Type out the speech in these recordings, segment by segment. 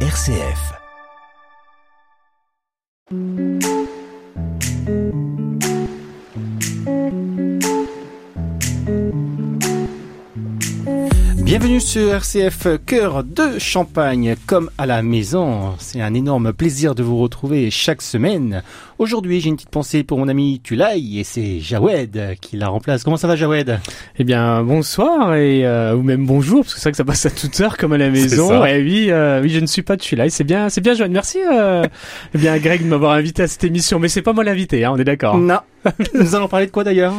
RCF. Bienvenue sur RCF Cœur de Champagne, comme à la maison. C'est un énorme plaisir de vous retrouver chaque semaine. Aujourd'hui, j'ai une petite pensée pour mon ami Tulay et c'est Jawed qui la remplace. Comment ça va Jawed? Eh bien, bonsoir et euh, ou même bonjour parce que c'est vrai que ça passe à toute heure comme à la maison. Et oui, euh, oui, je ne suis pas Tulay. C'est bien, c'est bien Joanne. Merci. Euh, eh bien, Greg de m'avoir invité à cette émission, mais c'est pas moi l'invité, hein, on est d'accord. Non. Nous allons parler de quoi d'ailleurs?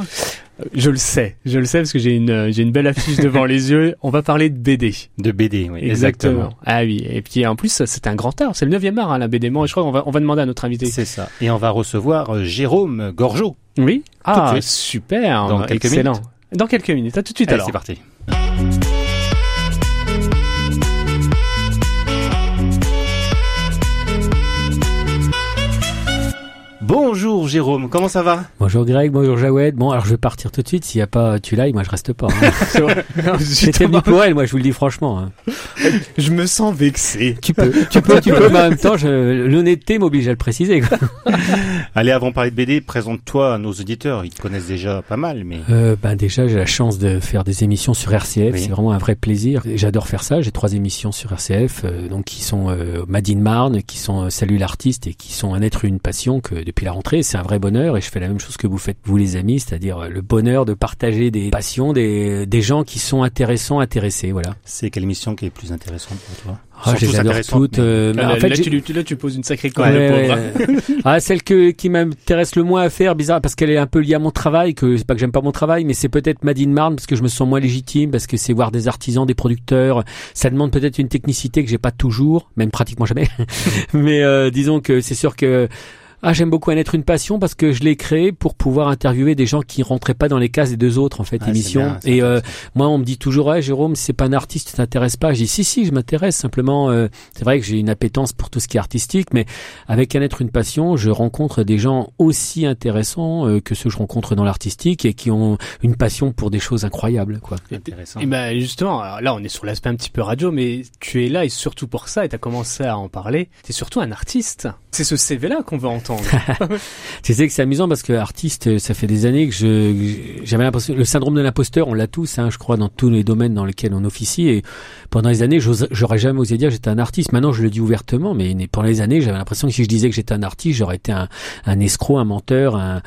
Je le sais, je le sais parce que j'ai une j'ai une belle affiche devant les yeux. On va parler de BD. De BD, oui. Ah oui. Et puis en plus, c'est un grand art. C'est le 9e art, hein, la BD. Moi, je crois qu'on va on va demander à notre invité. C'est ça. Et on va recevoir euh, Jérôme Gorgeau. Oui. Ah, super. Dans quelques Excellent. minutes. Dans quelques minutes. À tout de suite Allez, alors. c'est parti. Bonjour Jérôme, comment ça va Bonjour Greg, bonjour Jawed. Bon, alors je vais partir tout de suite. S'il n'y a pas Tulay, moi je reste pas. hein. C'était venu pour elle, moi je vous le dis franchement. hein. Je me sens vexé. Tu peux, tu peux, tu peux, mais en même temps, l'honnêteté m'oblige à le préciser. quoi. Allez, avant de parler de BD, présente-toi à nos auditeurs. Ils te connaissent déjà pas mal, mais... Euh, ben déjà, j'ai la chance de faire des émissions sur RCF. Oui. C'est vraiment un vrai plaisir. J'adore faire ça. J'ai trois émissions sur RCF, euh, donc qui sont euh, Madine Marne, qui sont Salut l'artiste et qui sont un être une passion que depuis la rentrée, c'est un vrai bonheur. Et je fais la même chose que vous faites vous les amis, c'est-à-dire euh, le bonheur de partager des passions, des, des gens qui sont intéressants, intéressés. Voilà. C'est quelle émission qui est plus intéressante pour toi? Ah, je les adore toutes. mais- euh, mais Ah, en là, fait, là, tu, là, tu poses une sacrée ouais, ouais. ah, celle que, qui m'intéresse le moins à faire, bizarre, parce qu'elle est un peu liée à mon travail, que c'est pas que j'aime pas mon travail, mais c'est peut-être Madine Marne, parce que je me sens moins légitime, parce que c'est voir des artisans, des producteurs. Ça demande peut-être une technicité que j'ai pas toujours, même pratiquement jamais. mais euh, disons que c'est sûr que ah, j'aime beaucoup un être une passion parce que je l'ai créé pour pouvoir interviewer des gens qui rentraient pas dans les cases des deux autres en fait Ah, émissions. bien, Et euh, moi, on me dit toujours, ouais, Jérôme, c'est pas un artiste, tu t'intéresses pas. Je dis, si, si, je m'intéresse. Simplement, euh, c'est vrai que j'ai une appétence pour tout ce qui est artistique, mais avec un être, une passion, je rencontre des gens aussi intéressants euh, que ceux que je rencontre dans l'artistique et qui ont une passion pour des choses incroyables, quoi. Intéressant. Et ben justement, alors là on est sur l'aspect un petit peu radio, mais tu es là et surtout pour ça, et tu as commencé à en parler. Tu es surtout un artiste. C'est ce CV-là qu'on veut entendre. Tu sais que c'est amusant parce que artiste, ça fait des années que je j'avais l'impression le syndrome de l'imposteur, on l'a tous, hein, je crois, dans tous les domaines dans lesquels on officie. Et pendant les années, j'aurais jamais osé dire que j'étais un artiste. Maintenant, je le dis ouvertement, mais pendant les années, j'avais l'impression que si je disais que j'étais un artiste, j'aurais été un, un escroc, un menteur, un,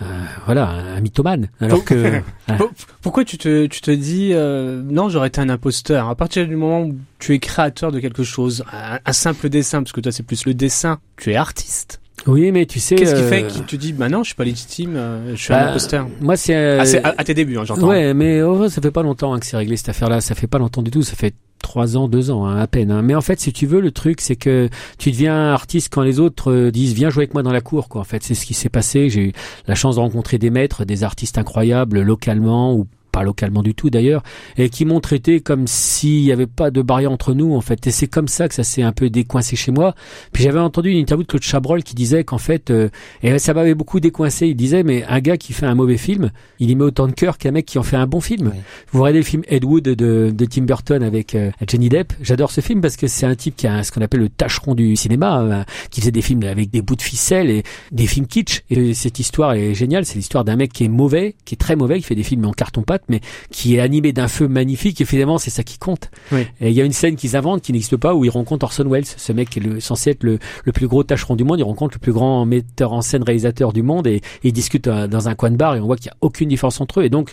un- voilà, un, mythomane. Alors que Pour- Pourquoi tu te, tu te dis euh, non, j'aurais été un imposteur? À partir du moment où tu es créateur de quelque chose, un, un simple dessin, parce que toi c'est plus le dessin, tu es artiste. oui, mais tu sais, Qu'est-ce qui euh, fait que tu dis bah non, je suis pas légitime, euh, je suis un bah, imposteur Moi, c'est euh, Ah, à, à tes débuts, hein, j'entends. Ouais, mais oh, ça fait pas longtemps hein, que c'est réglé cette affaire-là. Ça fait pas longtemps du tout. Ça fait trois ans, deux ans, hein, à peine. hein. Mais en fait, si tu veux, le truc, c'est que tu deviens artiste quand les autres euh, disent viens jouer avec moi dans la cour. Quoi. En fait, c'est ce qui s'est passé. J'ai eu la chance de rencontrer des maîtres, des artistes incroyables localement ou pas localement du tout d'ailleurs, et qui m'ont traité comme s'il n'y avait pas de barrière entre nous en fait. Et c'est comme ça que ça s'est un peu décoincé chez moi. Puis j'avais entendu une interview de Claude Chabrol qui disait qu'en fait, euh, et ça m'avait beaucoup décoincé. Il disait mais un gars qui fait un mauvais film, il y met autant de cœur qu'un mec qui en fait un bon film. Oui. Vous regardez le film Ed Wood de, de Tim Burton avec euh, Johnny Depp. J'adore ce film parce que c'est un type qui a un- ce qu'on appelle le tâcheron du cinéma, euh, qui faisait des films avec des bouts de ficelle et des films kitsch. Et cette histoire est géniale. C'est l'histoire d'un mec qui est mauvais, qui est très mauvais, qui fait des films en carton-pâte, mais qui est animé d'un feu magnifique. Et finalement, c'est ça qui compte. Oui. Et il y a une scène qu'ils inventent qui n'existe pas où ils rencontrent Orson Welles, ce mec qui est le- censé être le, le plus gros tâcheron du monde. Ils rencontrent le plus grand metteur en scène réalisateur du monde et, et ils discutent euh, dans un coin de bar et on voit qu'il n'y a aucune différence entre eux. Et donc,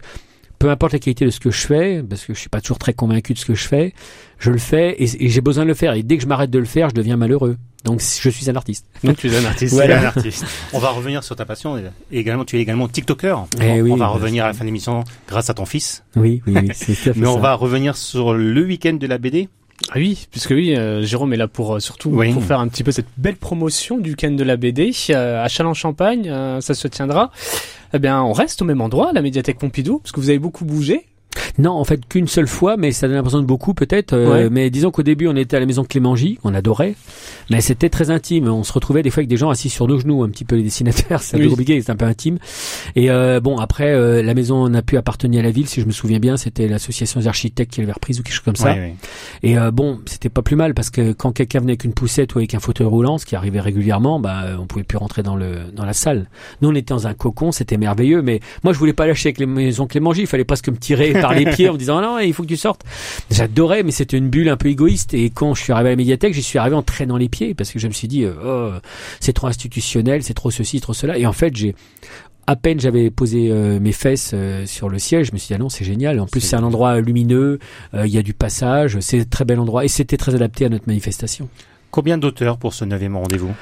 peu importe la qualité de ce que je fais, parce que je suis pas toujours très convaincu de ce que je fais, je le fais et, et j'ai besoin de le faire. Et dès que je m'arrête de le faire, je deviens malheureux. Donc je suis un artiste. Donc tu es un artiste. C'est un artiste. On va revenir sur ta passion. Et également, tu es également TikToker. Eh on, oui, on va revenir à la fin de l'émission grâce à ton fils. Oui, oui, oui c'est Mais on ça. va revenir sur le week-end de la BD. Ah oui, puisque oui, euh, Jérôme est là pour euh, surtout Oui. pour faire un petit peu cette belle promotion du week-end de la BD euh, à Châlons-Champagne. euh, ça se tiendra. Eh bien, on reste au même endroit, la médiathèque Pompidou, parce que vous avez beaucoup bougé. Non, en fait qu'une seule fois, mais ça donne l'impression de beaucoup peut-être. euh, Ouais. Mais disons qu'au début, on était à la maison Clémengy, on adorait, mais c'était très intime. On se retrouvait des fois avec des gens assis sur nos genoux, un petit peu les dessinateurs, c'est un peu compliqué, c'est un peu intime. Et euh, bon, après, euh, la maison n'a plus appartenu à la ville, si je me souviens bien, c'était l'association des architectes qui l'avait reprise ou quelque chose comme ça. Ouais, ouais. Et euh, bon, c'était pas plus mal parce que quand quelqu'un venait avec une poussette ou avec un fauteuil roulant, ce qui arrivait régulièrement, bah on pouvait plus rentrer dans le dans la salle. Nous on était dans un cocon, c'était merveilleux, mais moi je voulais pas lâcher avec les maisons Clémengy, il fallait presque me tirer par les pieds en me disant non, il faut que tu sortes. J'adorais, mais c'était une bulle un peu égoïste. Et quand je suis arrivé à la médiathèque, j'y suis arrivé en traînant les pieds parce que je me suis dit euh, oh, c'est trop institutionnel, c'est trop ceci, trop cela. Et en fait j'ai à peine j'avais posé euh, mes fesses euh, sur le siège, je me suis dit ah non c'est génial. En plus C'est un endroit lumineux, euh, il y a du passage, c'est un très bel endroit et c'était très adapté à notre manifestation. Combien d'auteurs pour ce neuvième rendez-vous?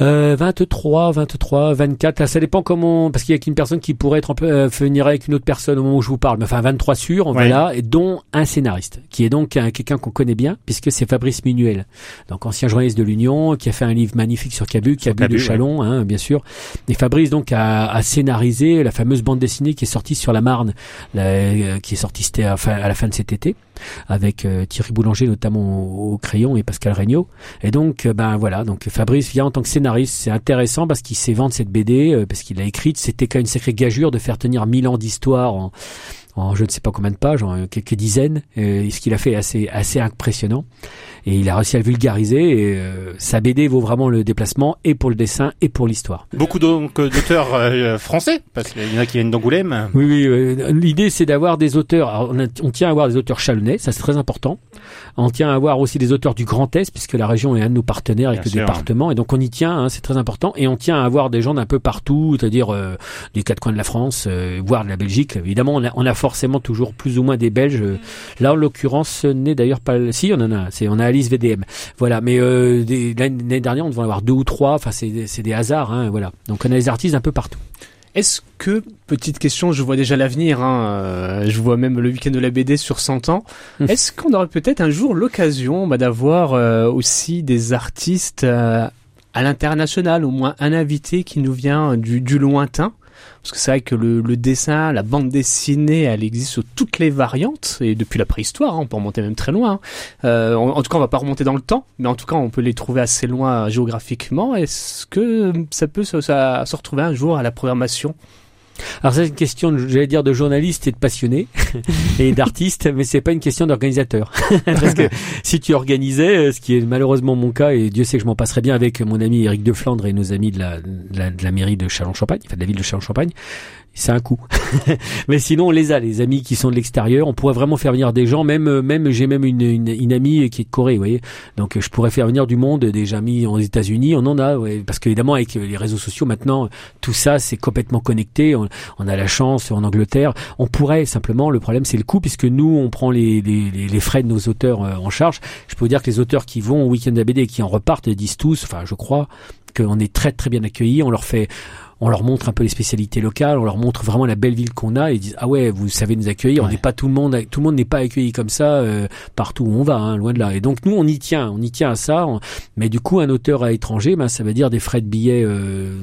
Euh, 23, 23, 24, là, ça dépend comment, parce qu'il y a qu'une personne qui pourrait être en euh, venir avec une autre personne au moment où je vous parle, mais enfin 23 sûrs, Ouais. voilà, et dont un scénariste, qui est donc un- quelqu'un qu'on connaît bien, puisque c'est Fabrice Minuel, donc ancien journaliste de l'Union, qui a fait un livre magnifique sur Cabu, Cabu Cabu, de ouais. Chalon, hein, bien sûr, et Fabrice donc a, a scénarisé la fameuse bande dessinée qui est sortie sur la Marne, la- euh, qui est sortie à la fin de cet été, avec euh, Thierry Boulanger notamment au, crayon et Pascal Regnault. Et donc, euh, ben voilà, donc Fabrice vient en tant que scénariste. C'est intéressant parce qu'il sait vendre cette BD, euh, parce qu'il l'a écrite. C'était quand même une sacrée gageure de faire tenir mille ans d'histoire en, je ne sais pas combien de pages, en quelques dizaines. Ce qu'il a fait assez, assez impressionnant. Et il a réussi à le vulgariser. Et euh, sa BD vaut vraiment le déplacement et pour le dessin et pour l'histoire. Beaucoup donc euh, d'auteurs euh, français, parce qu'il y en a qui viennent d'Angoulême. Oui, oui. euh, L'idée, c'est d'avoir des auteurs. alors, on, a- on tient à avoir des auteurs chalonnais, ça c'est très important. On tient à avoir aussi des auteurs du Grand Est, puisque la région est un de nos partenaires avec Bien le sûr. département, et donc on y tient. hein, c'est très important. Et on tient à avoir des gens d'un peu partout, c'est-à-dire euh, des quatre coins de la France, euh, voire de la Belgique. Évidemment, on a, on a forcément toujours plus ou moins des Belges. Là, en l'occurrence, ce n'est d'ailleurs pas. Si, on en a. C'est on a VDM. Voilà. Mais euh, l'année dernière, on devait en avoir deux ou trois. Enfin, c'est des- c'est des hasards. Hein, voilà. Donc on a des artistes un peu partout. Est-ce que, petite question, je vois déjà l'avenir, hein, euh, je vois même le week-end de la BD sur 100 ans, Mhm. est-ce qu'on aurait peut-être un jour l'occasion bah, d'avoir euh, aussi des artistes euh, à l'international, au moins un invité qui nous vient du, du lointain? Parce que c'est vrai que le, dessin, la bande dessinée, elle existe sous toutes les variantes, et depuis la préhistoire, hein, on peut remonter même très loin. hein. Euh, en, tout cas, on va pas remonter dans le temps, mais en tout cas, on peut les trouver assez loin géographiquement. Est-ce que ça peut se retrouver un jour à la programmation? Alors c'est une question, de- j'allais dire, de journaliste et de passionné et d'artiste, mais c'est pas une question d'organisateur. Parce que si tu organisais, euh, ce qui est malheureusement mon cas, et Dieu sait que je m'en passerais bien avec mon ami Eric Deflandre et nos amis de la, de la, de la mairie de Châlons-Champagne, enfin de la ville de Châlons-Champagne, c'est un coup. mais sinon, on les a, les amis qui sont de l'extérieur. On pourrait vraiment faire venir des gens, même, euh, même j'ai même une, une, une amie qui est de Corée, vous voyez. Donc, euh, je pourrais faire venir du monde, des amis aux États-Unis, on en a, ouais. parce qu'évidemment, avec euh, les réseaux sociaux maintenant, tout ça, c'est complètement connecté. On, a la chance en Angleterre. On pourrait simplement, le problème, c'est le coût, puisque nous, on prend les, les, les- frais de nos auteurs en charge. Je peux vous dire que les auteurs qui vont au week-end ABD et qui en repartent disent tous, enfin, je crois, qu'on est très très bien accueillis. On leur fait on leur montre un peu les spécialités locales, on leur montre vraiment la belle ville qu'on a et ils disent ah ouais vous savez nous accueillir, on n'est pas tout le monde, tout le monde n'est pas accueilli comme ça euh, partout où on va, hein, loin de là. Et donc nous on y tient, on y tient à ça. on- Mais du coup un auteur à étranger, ben, ça veut dire des frais de billets euh,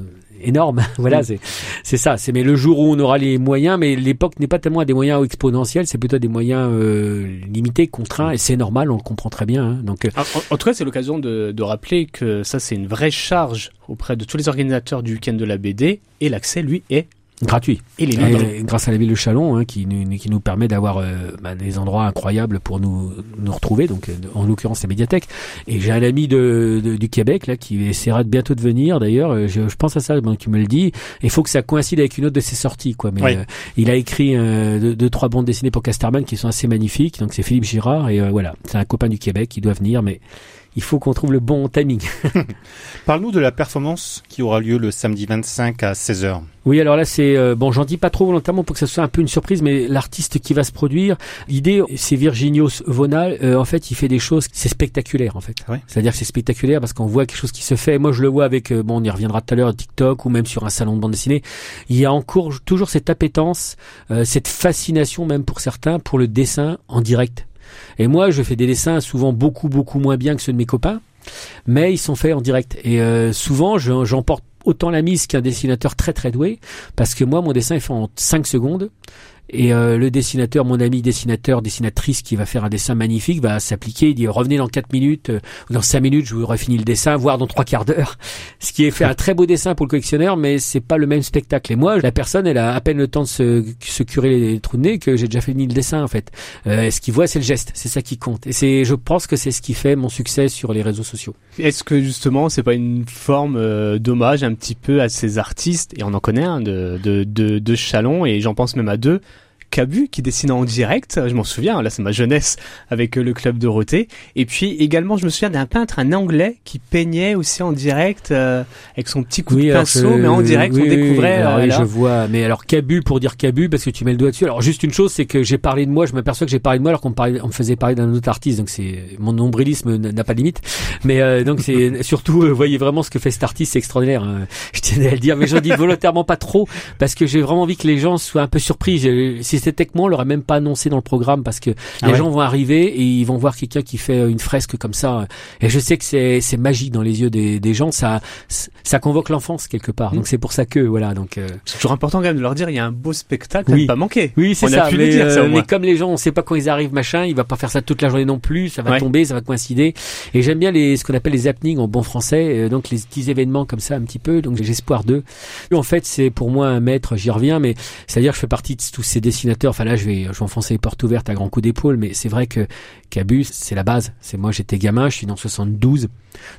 énormes. voilà c'est c'est ça. C'est mais le jour où on aura les moyens, mais l'époque n'est pas tellement à des moyens exponentiels, c'est plutôt à des moyens euh, limités, contraints et c'est normal, on le comprend très bien. hein. Donc euh, En, en tout cas, c'est l'occasion de, de rappeler que ça, c'est une vraie charge auprès de tous les organisateurs du week-end de la BD, et l'accès, lui, est gratuit. et les. Et grâce à la ville de Chalon, hein, qui, nous, qui nous permet d'avoir euh, bah, des endroits incroyables pour nous, nous retrouver, donc euh, en l'occurrence la médiathèque. Et j'ai un ami de, de- du Québec là qui essaiera de bientôt de venir. D'ailleurs, euh, je, je pense à ça, bon, qui me le dit. Il faut que ça coïncide avec une autre de ses sorties, quoi. Mais Oui. euh, il a écrit euh, deux, deux, trois bandes dessinées pour Casterman qui sont assez magnifiques. Donc c'est Philippe Girard et euh, voilà, c'est un copain du Québec qui doit venir, mais il faut qu'on trouve le bon timing. Parle-nous de la performance qui aura lieu le samedi 25 à 16h. Oui, alors là, c'est euh, bon, j'en dis pas trop volontairement pour que ça soit un peu une surprise, mais l'artiste qui va se produire, l'idée, c'est Virginios Vonal. euh, en fait, il fait des choses, c'est spectaculaire, en fait. C'est-à-dire que c'est spectaculaire parce qu'on voit quelque chose qui se fait. Moi, je le vois avec, euh, bon, on y reviendra tout à l'heure, TikTok ou même sur un salon de bande dessinée. Il y a encore toujours cette appétence, euh, cette fascination même pour certains pour le dessin en direct. Et moi, je fais des dessins souvent beaucoup, beaucoup moins bien que ceux de mes copains, mais ils sont faits en direct. Et euh, souvent, je- j'emporte autant la mise qu'un dessinateur très très doué, parce que moi, mon dessin est fait en 5 secondes, Et euh, le dessinateur, mon ami dessinateur, dessinatrice qui va faire un dessin magnifique, va s'appliquer. Il dit revenez dans 4 minutes, euh, dans 5 minutes, je vous aurai fini le dessin, voire dans trois quarts d'heure. Ce qui est fait un très beau dessin pour le collectionneur, mais c'est pas le même spectacle. Et moi, la personne, elle a à peine le temps de se, se curer les trous de nez que j'ai déjà fini le dessin en fait. Euh, ce qu'il voit, c'est le geste, c'est ça qui compte. Et c'est, je pense que c'est ce qui fait mon succès sur les réseaux sociaux. Est-ce que justement, c'est pas une forme euh, d'hommage un petit peu à ces artistes? Et on en connaît un de de de, de Chalon et j'en pense même à deux Cabu qui dessinait en direct, je m'en souviens, là c'est ma jeunesse avec euh, le club Dorothée. Et puis également je me souviens d'un peintre, un anglais qui peignait aussi en direct euh, avec son petit coup de pinceau, mais en direct on découvrait. Oui, je vois. Mais alors Cabu pour dire Cabu parce que tu mets le doigt dessus. Alors juste une chose, c'est que j'ai parlé de moi, je m'aperçois que j'ai parlé de moi alors qu'on on me faisait parler d'un autre artiste, donc c'est mon nombrilisme n'a pas de limite. Mais euh, donc c'est surtout, vous voyez vraiment ce que fait cet artiste, c'est extraordinaire. Hein. Je tiens à le dire, mais je dis volontairement pas trop parce que j'ai vraiment envie que les gens soient un peu surpris. Que moi, on l'aurait même pas annoncé dans le programme parce que ah les gens vont arriver et ils vont voir quelqu'un qui fait une fresque comme ça. Et je sais que c'est c'est magique dans les yeux des, des gens. Ça ça convoque l'enfance quelque part. Donc mm. c'est pour ça que voilà. Donc euh, c'est toujours important quand même de leur dire il y a un beau spectacle, oui. pas manquer. Oui, c'est ça. mais, dire, ça mais, comme les gens, on sait pas quand ils arrivent, machin, il va pas faire ça toute la journée non plus. Ça va tomber, ça va coïncider. Et j'aime bien les ce qu'on appelle les happenings en bon français. Euh, donc les petits événements comme ça un petit peu. Donc j'ai espoir d'eux. En fait, c'est pour moi un maître. J'y reviens, mais c'est-à-dire que je fais partie de tous ces dessinateurs. Enfin là, je vais, enfoncer les portes ouvertes à grands coups d'épaule, mais c'est vrai que Cabus, c'est la base. C'est moi, j'étais gamin, je suis dans 72.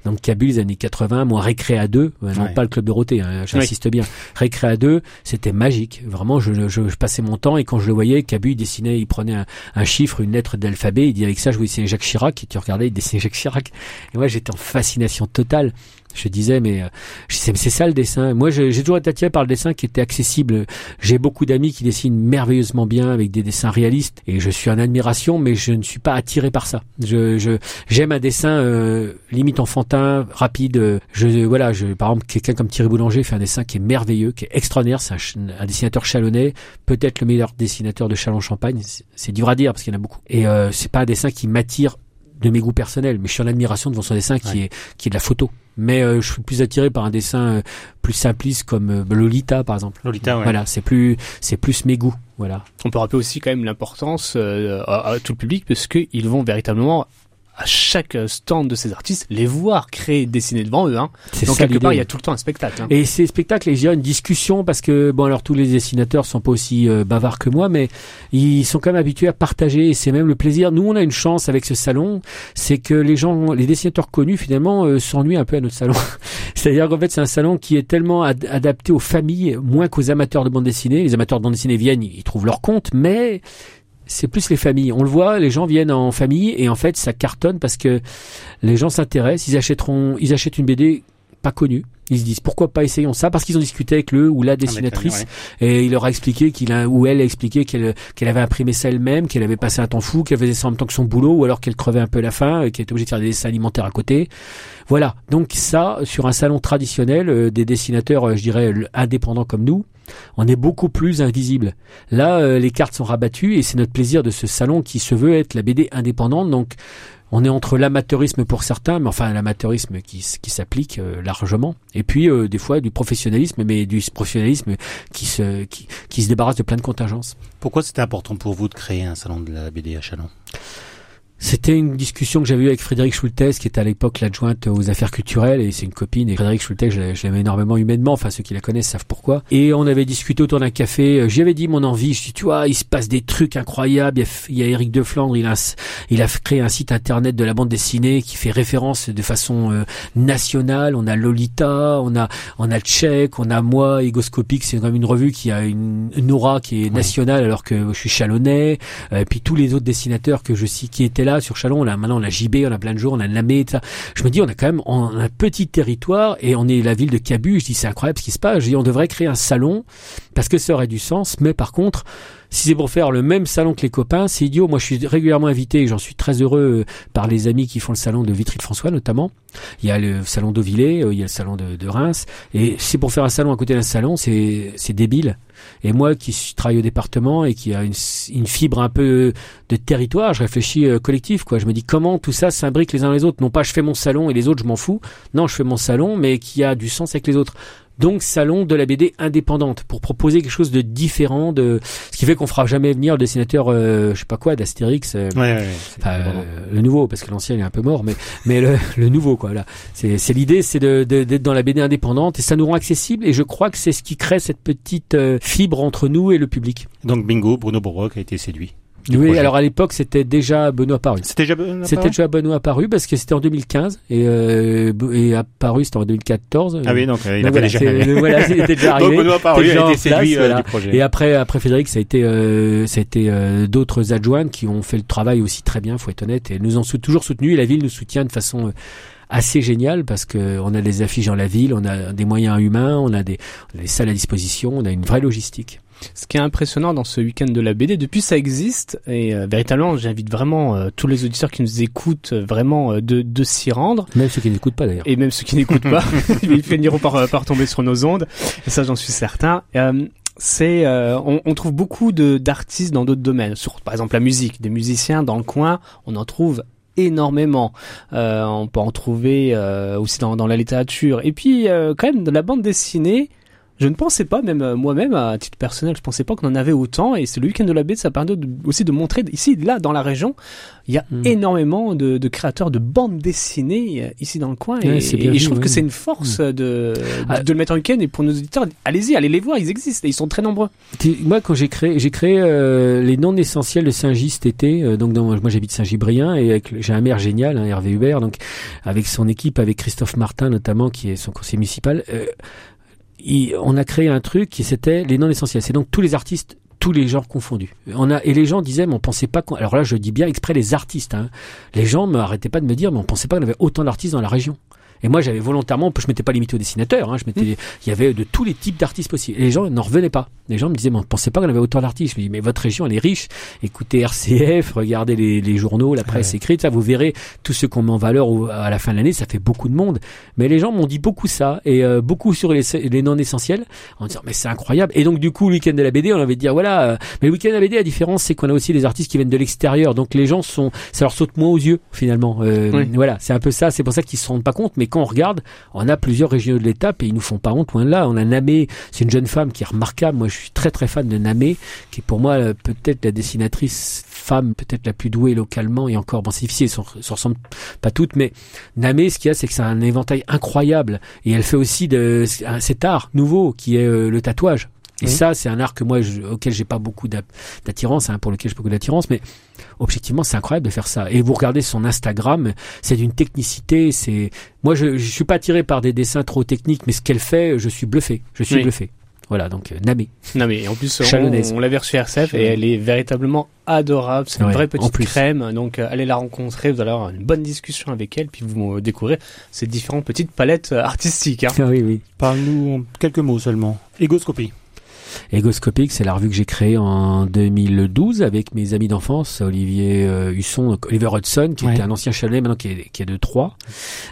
Donc Cabus, les années 80, moi, Récré à deux, euh, non pas le club de Roté, hein, j'insiste bien. Récré à deux, c'était magique. Vraiment, je, je, passais mon temps et quand je le voyais, Cabus, il dessinait, il prenait un, chiffre, une lettre d'alphabet, il dit avec ça, je voulais dessiner Jacques Chirac, et tu regardais, il dessinait Jacques Chirac. Et moi, j'étais en fascination totale. Je disais mais euh, c'est ça le dessin. Moi j'ai toujours été attiré par le dessin qui était accessible. J'ai beaucoup d'amis qui dessinent merveilleusement bien avec des dessins réalistes et je suis en admiration mais je ne suis pas attiré par ça. Je j'aime un dessin euh, limite enfantin rapide je voilà je par exemple quelqu'un comme Thierry Boulanger fait un dessin qui est merveilleux qui est extraordinaire c'est un, dessinateur chalonnais peut-être le meilleur dessinateur de Châlons-Champagne c'est dur à dire parce qu'il y en a beaucoup et euh, c'est pas un dessin qui m'attire de mes goûts personnels, mais je suis en admiration devant son dessin qui est qui est de la photo. Mais euh, je suis plus attiré par un dessin euh, plus simpliste comme euh, Lolita par exemple. Lolita, ouais. Voilà, c'est plus c'est plus mes goûts. Voilà. On peut rappeler aussi quand même l'importance à, tout le public parce qu'ils vont véritablement à chaque stand de ces artistes, les voir créer, dessiner devant eux. Hein. Donc quelque part, il y a tout le temps un spectacle. Hein. Et ces spectacles, il y a une discussion parce que bon, alors tous les dessinateurs sont pas aussi euh, bavards que moi, mais ils sont quand même habitués à partager. Et c'est même le plaisir. Nous, on a une chance avec ce salon, c'est que les gens, les dessinateurs connus finalement euh, s'ennuient un peu à notre salon. C'est-à-dire qu'en fait, c'est un salon qui est tellement adapté aux familles, moins qu'aux amateurs de bande dessinée. Les amateurs de bande dessinée viennent, ils trouvent leur compte, mais c'est plus les familles. On le voit, les gens viennent en famille et en fait ça cartonne parce que les gens s'intéressent, ils achèteront, ils achètent une BD pas connue. Ils se disent pourquoi pas essayons ça? Parce qu'ils ont discuté avec le ou la dessinatrice et il leur a expliqué qu'il a ou elle a expliqué qu'elle qu'elle avait imprimé ça elle-même, qu'elle avait passé un temps fou, qu'elle faisait ça en même temps que son boulot ou alors qu'elle crevait un peu la faim, qu'elle était obligée de faire des dessins alimentaires à côté. Voilà. Donc ça sur un salon traditionnel euh, des dessinateurs euh, je dirais indépendants comme nous, on est beaucoup plus invisible. Là, euh, les cartes sont rabattues et c'est notre plaisir de ce salon qui se veut être la BD indépendante. Donc, on est entre l'amateurisme pour certains, mais enfin l'amateurisme qui, s'applique euh, largement, et puis euh, des fois du professionnalisme, mais du professionnalisme qui se, qui, qui se débarrasse de plein de contingences. Pourquoi c'était important pour vous de créer un salon de la BD à Chalon c'était une discussion que j'avais eue avec Frédéric Schultes, qui était à l'époque l'adjointe aux affaires culturelles, et c'est une copine. Et Frédéric Schultes, je l'aime énormément humainement. Enfin, ceux qui la connaissent savent pourquoi. Et on avait discuté autour d'un café. J'y avais dit mon envie. Je dis, tu vois, il se passe des trucs incroyables. Il y a, Eric Deflandre, il a, il a créé un site internet de la bande dessinée qui fait référence de façon euh, nationale. On a Lolita, on a, on a Tchèque, on a moi, Egoscopic. C'est quand même une revue qui a une, une aura qui est nationale, alors que je suis chalonnais. Euh, et puis tous les autres dessinateurs que je sais qui étaient là sur Chalon, là maintenant on a JB, on a plein de jours, on a Lamé, ça. Je me dis on a quand même un petit territoire et on est la ville de Cabu. Je dis c'est incroyable ce qui se passe. Je dis on devrait créer un salon parce que ça aurait du sens. Mais par contre, si c'est pour faire le même salon que les copains, c'est idiot. Moi, je suis régulièrement invité et j'en suis très heureux par les amis qui font le salon de Vitry de François, notamment. Il y a le salon d'Auvillé, euh, il y a le salon de, de Reims. Et c'est pour faire un salon à côté d'un salon, c'est, c'est débile. Et moi qui travaille au département et qui a une, une fibre un peu de territoire, je réfléchis euh, collectif quoi. Je me dis comment tout ça s'imbrique les uns les autres? Non pas je fais mon salon et les autres je m'en fous. Non, je fais mon salon mais qui a du sens avec les autres. Donc salon de la BD indépendante pour proposer quelque chose de différent, de ce qui fait qu'on fera jamais venir le dessinateur, euh, je sais pas quoi, d'Astérix, euh, Ouais, ouais, euh, le nouveau parce que l'ancien est un peu mort, mais mais le, le nouveau quoi. Là, c'est c'est l'idée, c'est de de- d'être dans la BD indépendante et ça nous rend accessible et je crois que c'est ce qui crée cette petite euh, fibre entre nous et le public. Donc bingo, Bruno Bourroc a été séduit. Oui, projet. alors à l'époque c'était déjà Benoît Paru. C'était déjà bon, C'était déjà Benoît Paru parce que c'était en 2015 et, euh, et apparu c'était en 2014. Ah oui, donc euh, il Donc voilà, déjà. voilà, il était déjà Donc arrivé. Benoît Paru a été séduit euh, voilà. du projet. Et après, après Frédéric, ça a été, euh, ça a été euh, d'autres adjoints qui ont fait le travail aussi très bien, faut être honnête, et nous ont sou- toujours soutenus. Et la ville nous soutient de façon euh, assez géniale parce que on a des affiches dans la ville, on a des moyens humains, on a des, on a des salles à disposition, on a une vraie logistique. Ce qui est impressionnant dans ce week-end de la BD, depuis ça existe, et euh, véritablement j'invite vraiment euh, tous les auditeurs qui nous écoutent euh, vraiment de, de s'y rendre, Même ceux qui n'écoutent pas d'ailleurs. et même ceux qui n'écoutent pas, ils finiront par, par tomber sur nos ondes, et ça j'en suis certain. C'est, euh, on, on trouve beaucoup d'artistes dans d'autres domaines, sur par exemple la musique, des musiciens dans le coin, on en trouve énormément. Euh, on peut en trouver euh, aussi dans, dans la littérature. Et puis quand même de la bande dessinée, je ne pensais pas, même euh, moi-même à titre personnel, je pensais pas qu'on en avait autant. Et c'est le week-end de la BD, ça permet aussi de montrer ici, là, dans la région, il y a Mm. énormément de, de créateurs de bandes dessinées euh, ici dans le coin. Ouais, et, je trouve que c'est une force de, de, Ah. de le mettre en week-end. Et pour nos auditeurs, allez-y, allez les voir, ils existent et ils sont très nombreux. Moi, quand j'ai créé, j'ai créé euh, les non essentiels de Saint-Gy cet été. euh, donc, dans, moi, j'habite Saint-Gy-Brien et j'ai un maire génial, hein, Hervé Hubert. Donc, avec son équipe, avec Christophe Martin notamment, qui est son conseiller municipal, euh, on a créé un truc qui c'était les non essentiels. C'est donc tous les artistes tous les genres confondus. Et les gens disaient mais on pensait pas qu'on alors là je dis bien exprès les artistes hein. Les gens m'arrêtaient pas de me dire mais on pensait pas qu'on avait autant d'artistes dans la région. Et moi, j'avais volontairement, je m'étais pas limité aux dessinateurs, hein, je m'étais, il y avait de tous les types d'artistes possibles. Et les gens n'en revenaient pas. Les gens me disaient, mais on pensait pas qu'on avait autant d'artistes. Je me dis, mais votre région, elle est riche. Écoutez RCF, regardez les, les journaux, la presse Ouais. écrite, ça, vous verrez tout ce qu'on met en valeur au- à la fin de l'année, ça fait beaucoup de monde. Mais les gens m'ont dit beaucoup ça, et euh, beaucoup sur les, les non essentiels, en disant, mais c'est incroyable. Et donc, du coup, le week-end de la BD, on avait dit, voilà, euh, mais le week-end de la BD, la différence, c'est qu'on a aussi des artistes qui viennent de l'extérieur. Donc, les gens sont, ça leur saute moins aux yeux, finalement. Euh, Oui. Voilà, c'est un peu ça. C'est pour ça qu'ils se rendent pas compte. Mais quand on regarde, on a plusieurs régions de l'étape et ils nous font pas honte loin là. On a Namé, c'est une jeune femme qui est remarquable. Moi, je suis très très fan de Namé, qui est pour moi euh, peut-être la dessinatrice femme peut-être la plus douée localement et encore bon c'est difficile, ça se ressemble pas toutes, mais Namé, ce qu'il y a, c'est que c'est un éventail incroyable et elle fait aussi cet art nouveau qui est euh, le tatouage. Et ça, c'est un art que moi, je, auquel j'ai pas beaucoup d'a- d'attirance, hein, pour lequel j'ai beaucoup d'attirance, mais objectivement, c'est incroyable de faire ça. Et vous regardez son Instagram, c'est d'une technicité. C'est moi, je, je suis pas attiré par des dessins trop techniques, mais ce qu'elle fait, je suis bluffé. Je suis Oui. bluffé. Voilà, donc euh, Namé. Mais en plus on, on l'avait reçue RCF et elle est véritablement adorable. C'est une Ouais, vraie petite plus. crème. Donc euh, allez la rencontrer, vous allez avoir une bonne discussion avec elle, puis vous euh, découvrirez ces différentes petites palettes euh, artistiques. Hein. Ah oui, oui. Parle-nous en quelques mots seulement. Égoscopie. Égoscopique, c'est la revue que j'ai créée en 2012 avec mes amis d'enfance, Olivier euh, Husson, donc Oliver Hudson, qui Ouais. était un ancien chalet maintenant qui est, qui est de Troyes,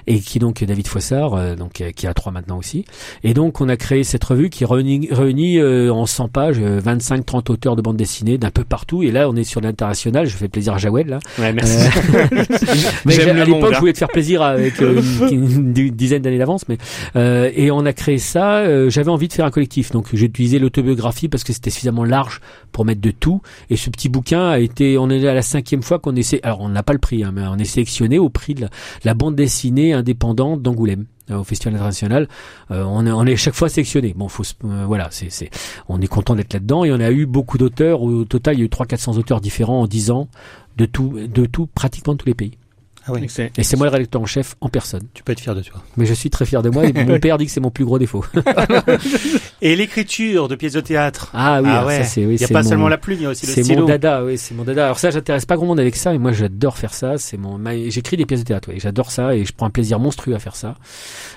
et qui donc est David Foissard, euh, donc euh, qui a Troyes maintenant aussi. Et donc on a créé cette revue qui réunit, réunit euh, en 100 pages 25-30 auteurs de bande dessinée d'un peu partout. Et là on est sur l'international. Je fais plaisir à Jawed là. Ouais, merci. Euh, mais à l'époque, hein. je voulais te faire plaisir avec euh, une, une- une dizaine d'années d'avance, mais euh, et on a créé ça. euh, J'avais envie de faire un collectif, donc j'ai utilisé l'autobiographie parce que c'était suffisamment large pour mettre de tout. Et ce petit bouquin a été, on est à la cinquième fois qu'on essaie. Alors on n'a pas le prix, hein, mais on est sélectionné au prix de la, bande dessinée indépendante d'Angoulême euh, au Festival international. Euh, on, est, est chaque fois sélectionné. Bon, faut, euh, voilà, c'est, c'est, on est content d'être là-dedans. Et on a eu beaucoup d'auteurs. Au total, il y a eu 300-400 auteurs différents en 10 ans de tout, de tout, pratiquement de tous les pays. Ah oui. Et c'est moi le rédacteur en chef en personne. Tu peux être fier de toi. Mais je suis très fier de moi et mon père dit que c'est mon plus gros défaut. Et l'écriture de pièces de théâtre. Ah oui, Ah ouais. ça oui, Il n'y a c'est pas mon- seulement la plume, il y a aussi le c'est mon dada, oui, c'est mon dada. Alors ça, j'intéresse pas grand monde avec ça, mais moi j'adore faire ça. C'est mon, j'écris des pièces de théâtre, ouais, j'adore ça et je prends un plaisir monstrueux à faire ça.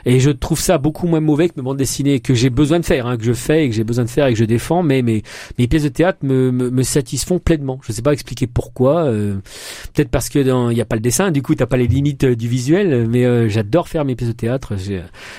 Et je trouve ça beaucoup moins mauvais que mes bandes dessinées que j'ai besoin de faire, hein, que je fais et que j'ai besoin de faire et que je défends. Mais mes, mes pièces de théâtre me, me, me satisfont pleinement. Je sais pas expliquer pourquoi. euh, Peut-être parce que dans- il n'y a pas le dessin. Du coup, coup, t'as pas les limites euh, du visuel, mais euh, j'adore faire mes pièces de théâtre.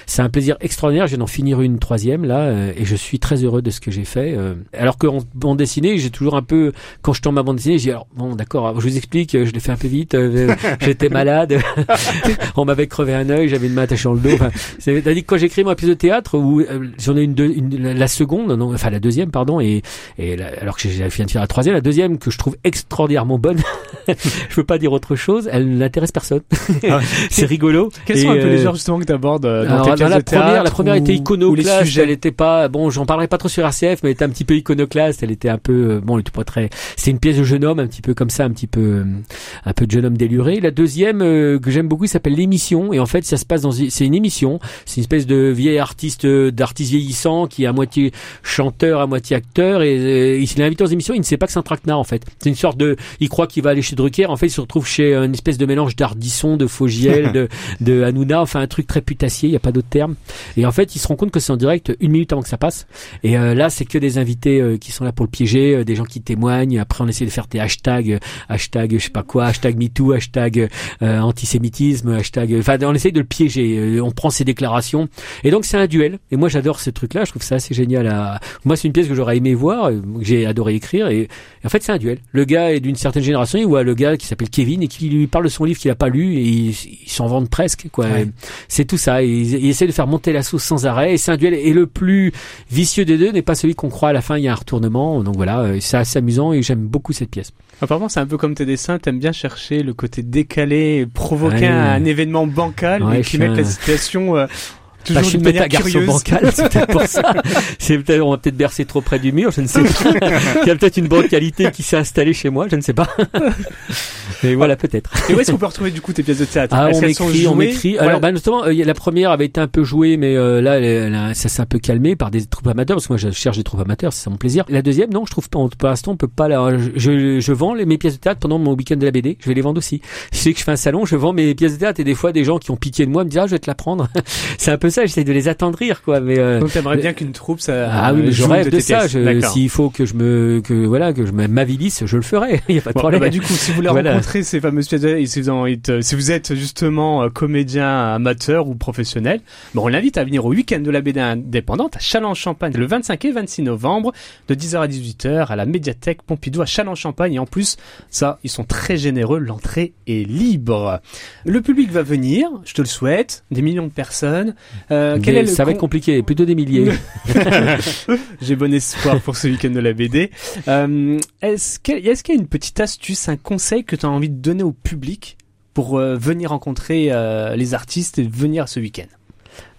C'est un plaisir extraordinaire. Je viens d'en finir une troisième là, euh, et je suis très heureux de ce que j'ai fait. euh. alors qu'en bande dessinée, j'ai toujours un peu, quand je tombe ma bande dessinée, j'ai alors bon, d'accord, je vous explique, euh, je l'ai fait un peu vite. euh, J'étais malade, on m'avait crevé un œil, j'avais une main attachée dans le dos. Enfin, c'est-à-dire que quand j'écris ma pièce de théâtre, où euh, j'en ai une, deux- une- la- seconde, non, enfin la deuxième, pardon, et, et la- alors que j'ai viens de faire la troisième, la deuxième que je trouve extraordinairement bonne. je peux pas dire autre chose. Elle n'intéresse personne. Ah c'est rigolo. Quels Et, sont un peu euh, les genres justement que tu abordes dans alors, tes pièces la de théâtre première, la première ou- était iconoclaste. sujets Elle était pas, bon, j'en parlerai pas trop sur RCF, mais elle était un petit peu iconoclaste. Elle était un peu, euh, bon, elle était pas très. C'est une pièce de jeune homme, un petit peu comme ça, un petit peu, euh, un peu de jeune homme déluré. La deuxième euh, que j'aime beaucoup s'appelle l'émission, et en fait, ça se passe dans, c'est une émission. C'est une espèce de vieil artiste, euh, d'artiste vieillissant qui est à moitié chanteur, à moitié acteur, et euh, il est invité aux émissions. Il ne sait pas que c'est un traquenard en fait. C'est une sorte de, il croit qu'il va aller chez Drucker. En fait, il se retrouve chez une espèce de mélange d'Ardisson, de Fogiel, de, de Hanouna, enfin un truc très putassier. Il y a pas d'autre terme. Et en fait, il se rend compte que c'est en direct une minute avant que ça passe. Et euh, là, c'est que des invités euh, qui sont là pour le piéger, euh, des gens qui témoignent. Après, on essaie de faire des hashtags, hashtag je sais pas quoi, hashtag MeToo, hashtag euh, antisémitisme, hashtag. Enfin, on essaye de le piéger. On prend ses déclarations. Et donc, c'est un duel. Et moi, j'adore ce truc-là. Je trouve ça assez génial. À... Moi, c'est une pièce que j'aurais aimé voir, que j'ai adoré écrire. Et, et en fait, c'est un duel. Le gars est d'une certaine génération. Il voit le gars qui s'appelle Kevin et qui lui parle de son livre qu'il a pas lu et il, il s'en vante presque. Quoi. Ouais. C'est tout ça. Il, il essaie de faire monter la sauce sans arrêt. Et c'est un duel. Et le plus vicieux des deux n'est pas celui qu'on croit à la fin. Il y a un retournement. Donc voilà, euh, c'est assez amusant et j'aime beaucoup cette pièce. Apparemment, c'est un peu comme tes dessins, t'aimes bien chercher le côté décalé, et provoquer Ouais. un événement bancal, Ouais, mais je qui met un- la situation euh, Bah, toujours je suis peut-être un garçon curieuse. bancal, c'est peut-être pour ça. C'est peut-être, on va peut-être bercer trop près du mur, je ne sais pas. Il y a peut-être une bancalité qui s'est installée chez moi, je ne sais pas. Mais voilà, peut-être. Et où est-ce qu'on peut retrouver du coup tes pièces de théâtre? Ah, on m'écrit, on m'écrit. Alors, bah, justement, euh, la première avait été un peu jouée, mais euh, là, elle- elle a- ça s'est un peu calmé par des troupes amateurs, parce que moi, je cherche des troupes amateurs, c'est mon plaisir. La deuxième, non, je trouve pas. Pour l'instant, on peut pas. La, je, je, vends les, mes pièces de théâtre pendant mon week-end de la BD. Je vais les vendre aussi. Je sais que je fais un salon, je vends mes pièces de théâtre, et des fois, des gens qui ont pitié de moi me disent, ah, je vais te la prendre. c'est un peu ça. J'essaie de les attendrir, quoi. Mais euh, Donc t'aimerais bien qu'une troupe ça ah oui, mais je joue rêve de, tes ça. Je-. S'il faut que je me, que voilà, que je m'avilisse, je le ferai. Il y a pas de Bon, problème. bah, du coup, si vous voulez Voilà. rencontrer ces de et si vous, en êtes- si vous êtes justement euh, comédien amateur ou professionnel, bon, on l'invite à venir au week-end de la BD indépendante à Châlons-Champagne le 25 et 26 novembre de 10h à 18h à la médiathèque Pompidou à Châlons-Champagne. Et en plus, ça, ils sont très généreux. L'entrée est libre. Le public va venir, je te le souhaite, des millions de personnes. Euh, quel Mais est le ça va être compliqué, plutôt des milliers. J'ai bon espoir pour ce week-end de la BD. Euh, est-ce qu'il est-ce qu'il y a une petite astuce, un conseil que tu as envie de donner au public pour euh, venir rencontrer euh, les artistes et venir ce week-end?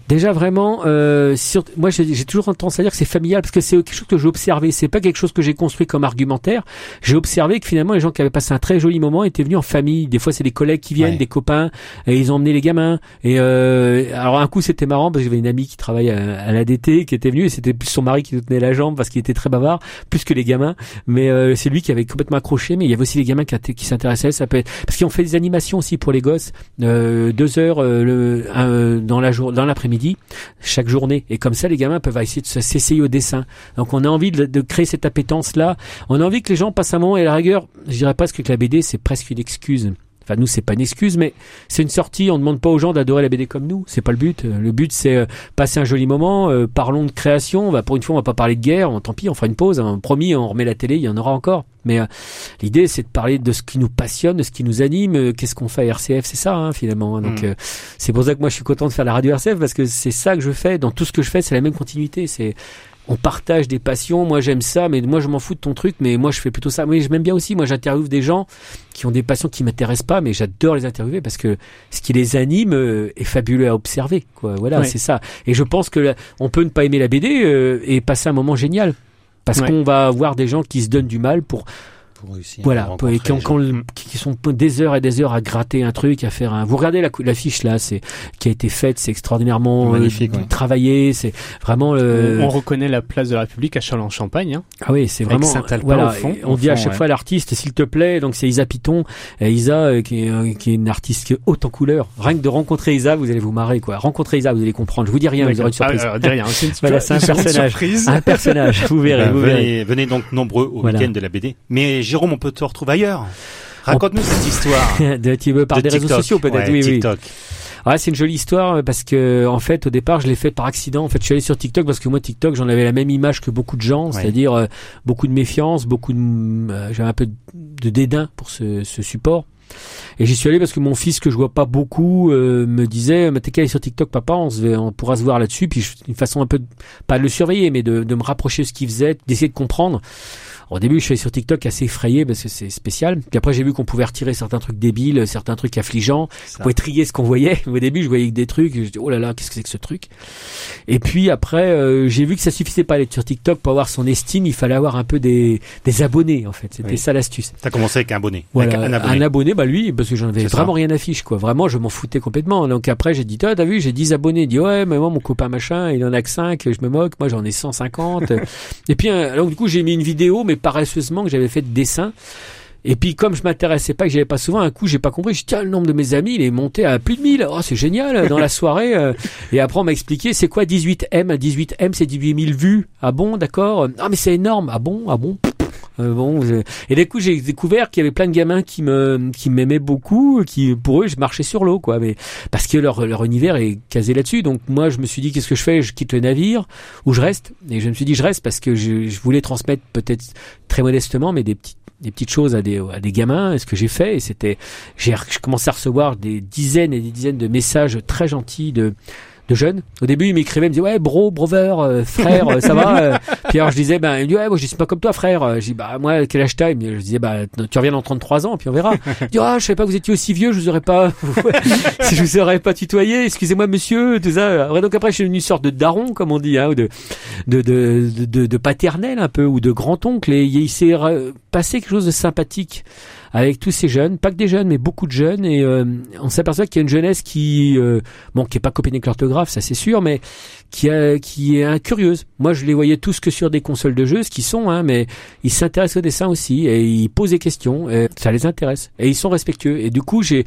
Déjà vraiment, euh, sur, moi j'ai toujours tendance à dire que c'est familial parce que c'est quelque chose que j'ai observé. C'est pas quelque chose que j'ai construit comme argumentaire. J'ai observé que finalement les gens qui avaient passé un très joli moment étaient venus en famille. Des fois c'est des collègues qui viennent, Ouais. des copains, et ils ont emmené les gamins. Et euh, alors un coup c'était marrant parce que j'avais une amie qui travaille à, à l'ADT qui était venue et c'était plus son mari qui nous tenait la jambe parce qu'il était très bavard, plus que les gamins. Mais euh, c'est lui qui avait complètement accroché. Mais il y avait aussi les gamins qui, inté- qui s'intéressaient. Ça peut être parce qu'ils ont fait des animations aussi pour les gosses, euh, deux heures euh, le, euh, dans la jour, dans l'après-midi chaque journée. Et comme ça, les gamins peuvent essayer de se- s'essayer au dessin. Donc on a envie de, créer cette appétence-là. On a envie que les gens passent un moment et à la rigueur, je dirais presque que la BD, c'est presque une excuse. Enfin, nous, c'est pas une excuse, mais c'est une sortie. On demande pas aux gens d'adorer la BD comme nous. C'est pas le but. Le but, c'est euh, passer un joli moment. euh, parlons de création. Pour une fois, on va pas parler de guerre. Tant pis, on fera une pause. hein. Promis, on remet la télé. Il y en aura encore. Mais euh, l'idée, c'est de parler de ce qui nous passionne, de ce qui nous anime. euh, Qu'est-ce qu'on fait à RCF C'est ça, hein, finalement. hein. Donc, Mm. euh, c'est pour ça que moi, je suis content de faire la radio RCF parce que c'est ça que je fais. Dans tout ce que je fais, c'est la même continuité. C'est on partage des passions. Moi, j'aime ça, mais moi, je m'en fous de ton truc. Mais moi, je fais plutôt ça. Oui, je m'aime bien aussi. Moi, j'interviewe des gens qui ont des passions qui m'intéressent pas, mais j'adore les interviewer parce que ce qui les anime est fabuleux à observer. Quoi. Voilà, c'est ça. Et je pense que là, on peut ne pas aimer la BD euh, et passer un moment génial. Parce Ouais. qu'on va avoir des gens qui se donnent du mal pour Pour réussir à voilà, et qui, sont des heures et des heures à gratter un truc, à faire un. Vous regardez la l'affiche là, c'est qui a été faite, c'est extraordinairement euh, ouais. travaillé, c'est vraiment. On reconnaît la place de la République à Châlons-Champagne. Hein. Ah oui, c'est vraiment. Saint-Alpin voilà, au fond. et on Au dit à chaque ouais. fois à l'artiste, s'il te plaît. Donc c'est Isa Piton, et Isa euh, qui, est, euh, qui est une artiste qui est haute en couleur. Rien que de rencontrer Isa, vous allez vous marrer quoi. Rencontrer Isa, vous allez comprendre. Je vous dis rien, vous aurez une surprise. Ah, alors, dis rien, c'est une, Voilà, c'est un personnage. surprise. un personnage, vous verrez, Bah, vous verrez. venez, venez donc nombreux au Voilà. week-end de la BD. Mais Jérôme, on peut te retrouver ailleurs. Raconte-nous cette histoire. de, tu veux par de des réseaux sociaux peut-être Ouais, oui, oui. TikTok. Ouais, c'est une jolie histoire euh, parce que en fait au départ je l'ai fait par accident. En fait, je suis allé sur TikTok parce que moi TikTok j'en avais la même image que beaucoup de gens, Ouais. c'est-à-dire euh, beaucoup de méfiance, beaucoup de euh, j'avais un peu de dédain pour ce, ce support. Et j'y suis allé parce que mon fils que je vois pas beaucoup euh, me disait mais t'es qu'à aller sur TikTok papa on se on pourra se voir là-dessus puis je- une façon un peu de, pas de le surveiller mais de, de me rapprocher de ce qu'il faisait d'essayer de comprendre au début, je suis allé sur TikTok assez effrayé parce que c'est spécial. Puis après, j'ai vu qu'on pouvait retirer certains trucs débiles, certains trucs affligeants. On pouvait trier ce qu'on voyait. Au début, je voyais que des trucs. et Je dis, oh là là, qu'est-ce que c'est que ce truc? Et puis après, euh, j'ai vu que ça suffisait pas d'être sur TikTok pour avoir son estime. Il fallait avoir un peu des, des abonnés, en fait. C'était Oui. ça l'astuce. T'as commencé avec un abonné. Voilà, Avec un abonné. bah lui, parce que j'en avais ça. vraiment rien à fiche, quoi. Vraiment, je m'en foutais complètement. Donc après, j'ai dit, ah, t'as vu, j'ai 10 abonnés. Il dit, ouais, mais moi, mon copain machin, il en a que 5, je me moque. Moi, j'en ai 150. et puis, euh, donc, du coup, j'ai mis une vidéo, mais paresseusement, que j'avais fait de dessin. Et puis, comme je m'intéressais pas, que j'avais pas souvent, un coup, j'ai pas compris. Je dis, tiens, le nombre de mes amis, il est monté à plus de 1000. Oh, c'est génial, dans la soirée. euh. Et après, on m'a expliqué, c'est quoi 18M? 18M, c'est 18 000 vues. Ah bon, d'accord. Ah, mais c'est énorme. Ah bon, ah bon. Euh, bon, et du coup j'ai découvert qu'il y avait plein de gamins qui me qui m'aimaient beaucoup, qui pour eux je marchais sur l'eau quoi, mais parce que leur leur univers est casé là-dessus. Donc moi je me suis dit qu'est-ce que je fais? Je quitte le navire ou je reste? Et je me suis dit je reste parce que je, je voulais transmettre peut-être très modestement, mais des petites des petites choses à des à des gamins. Et ce que j'ai fait et c'était j'ai je commençais à recevoir des dizaines et des dizaines de messages très gentils de de jeunes. Au début, ils m'écrivaient, ils me disaient ouais, bro, brother, euh, frère, euh, ça va. euh. Puis alors je disais ben, il me dit ouais, moi je suis pas comme toi, frère. Euh, Je dis bah moi quel âge t'as? Il Je disais bah tu reviens dans 33 ans, puis on verra. Il dit ah je savais pas que vous étiez aussi vieux, je vous aurais pas, si je vous aurais pas tutoyé. Excusez-moi monsieur, tout ça. Ouais, donc après je suis devenu une sorte de daron comme on dit, hein, ou de de de de, de, paternel un peu ou de grand oncle. Et il s'est passé quelque chose de sympathique avec tous ces jeunes, pas que des jeunes, mais beaucoup de jeunes, et euh, on s'aperçoit qu'il y a une jeunesse qui, euh, bon, qui est pas copine avec l'orthographe, ça c'est sûr, mais qui, est incurieuse. Moi, je les voyais tous que sur des consoles de jeux, ce qu'ils sont, hein, mais ils s'intéressent au dessin aussi, et ils posent des questions, et ça les intéresse, et ils sont respectueux. Et du coup, j'ai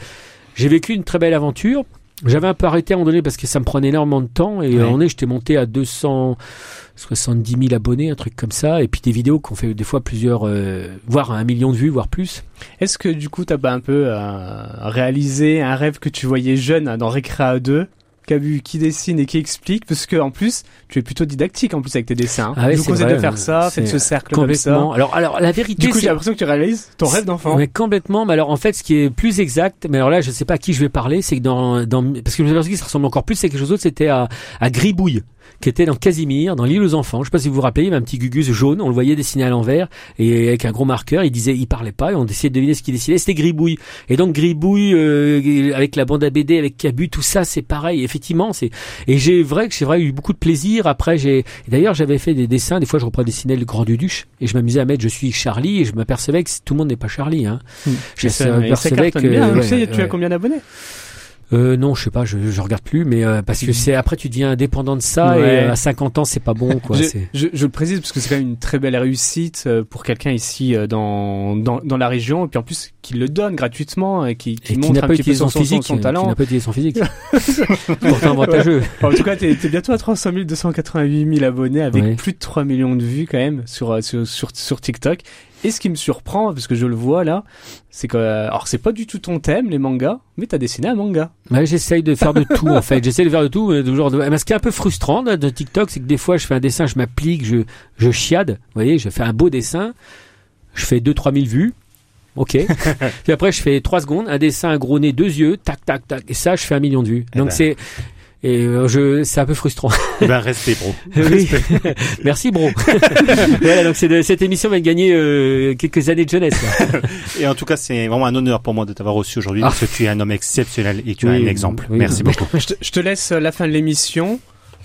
vécu une très belle aventure. J'avais un peu arrêté à un moment donné parce que ça me prenait énormément de temps, et Ouais. un moment donné, j'étais monté à 270 000 abonnés, un truc comme ça, et puis des vidéos qu'on fait des fois plusieurs, euh, voire un million de vues, voire plus. Est-ce que du coup t'as pas un peu euh, réalisé un rêve que tu voyais jeune dans Recrea 2 qui a vu qui dessine et qui explique parce que en plus tu es plutôt didactique en plus avec tes dessins. Ah ouais, je vous conseille vrai, de faire ça, faites ce cercle comme Complètement. ça. Alors, alors la vérité, Du coup j'ai l'impression que tu réalises ton rêve d'enfant. Mais complètement. Mais alors, en fait, ce qui est plus exact, mais alors là, je sais pas à qui je vais parler, c'est que dans, dans, parce que je me suis que ça ressemble encore plus, c'est quelque chose d'autre, c'était à, à Gribouille, qui était dans Casimir, dans l'île aux enfants. Je sais pas si vous vous rappelez, il y avait un petit gugus jaune, on le voyait dessiner à l'envers, et avec un gros marqueur, il disait, il parlait pas, et on essayait de deviner ce qu'il dessinait, c'était Gribouille. Et donc, Gribouille, euh, avec la bande à BD, avec Cabu, tout ça, c'est pareil. Effectivement, c'est, et j'ai vrai que j'ai vrai eu beaucoup de plaisir. Après, j'ai, et d'ailleurs, j'avais fait des dessins, des fois, je reprends dessiner le grand Duduche, et je m'amusais à mettre, je suis Charlie, et je m'apercevais que tout le monde n'est pas Charlie, hein. Hmm. Je m'apercevais que, bien. hein. ouais, tu sais, tu as combien d'abonnés? Euh, non, je sais pas, je, je regarde plus, mais euh, parce que c'est après tu deviens indépendant de ça Ouais. et euh, à 50 ans c'est pas bon quoi. je, je, je le précise parce que c'est quand même une très belle réussite euh, pour quelqu'un ici euh, dans, dans, dans la région et puis en plus qui le donne gratuitement et qui, qui Et qui montre n'a un petit peu son, son son, physique, son qui talent. n'a pas utilisé son physique. Pourtant avantageux. en tout cas, t'es es bientôt à 300 288 000 abonnés avec Ouais. plus de 3 millions de vues quand même sur, sur, sur, sur TikTok. Et ce qui me surprend, parce que je le vois là, c'est que, alors c'est pas du tout ton thème, les mangas, mais t'as dessiné un manga. Ouais, j'essaye de faire de tout en fait. J'essaye de faire de tout. Mais toujours de... mais ce qui est un peu frustrant là, de TikTok, c'est que des fois je fais un dessin, je m'applique, je, je chiade. Vous voyez, je fais un beau dessin, je fais 2-3 000 vues. Ok. Puis après, je fais 3 secondes, un dessin, un gros nez, deux yeux, tac, tac, tac. Et ça, je fais un million de vues. Eh Donc ben. c'est. Et euh, je, c'est un peu frustrant. Eh ben, respect, bro. Oui. Merci, bro. voilà, donc c'est de- cette émission va gagner euh, quelques années de jeunesse. là. Et en tout cas, c'est vraiment un honneur pour moi de t'avoir reçu aujourd'hui Ah. parce que tu es un homme exceptionnel et tu es Oui, un exemple. oui. Merci beaucoup. Je te, je te laisse la fin de l'émission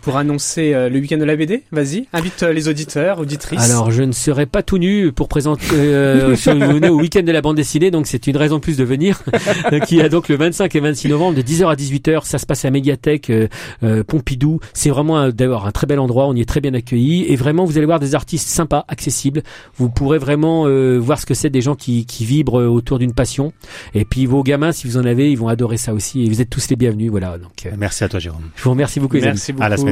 pour annoncer euh, le week-end de la BD. Vas-y, invite euh, les auditeurs, auditrices. Alors, je ne serai pas tout nu pour présenter euh, sur vous venez au week-end de la bande dessinée, donc c'est une raison de plus de venir. qui a donc le 25 et 26 novembre de 10h à 18h. Ça se passe à Médiathèque euh, euh, Pompidou. C'est vraiment d'ailleurs un très bel endroit. On y est très bien accueillis et vraiment vous allez voir des artistes sympas, accessibles. Vous pourrez vraiment euh, voir ce que c'est des gens qui, qui vibrent autour d'une passion. Et puis vos gamins, si vous en avez, ils vont adorer ça aussi. Et vous êtes tous les bienvenus. Voilà. Donc, euh, Merci à toi, Jérôme. je vous remercie beaucoup. les amis. Merci beaucoup. À la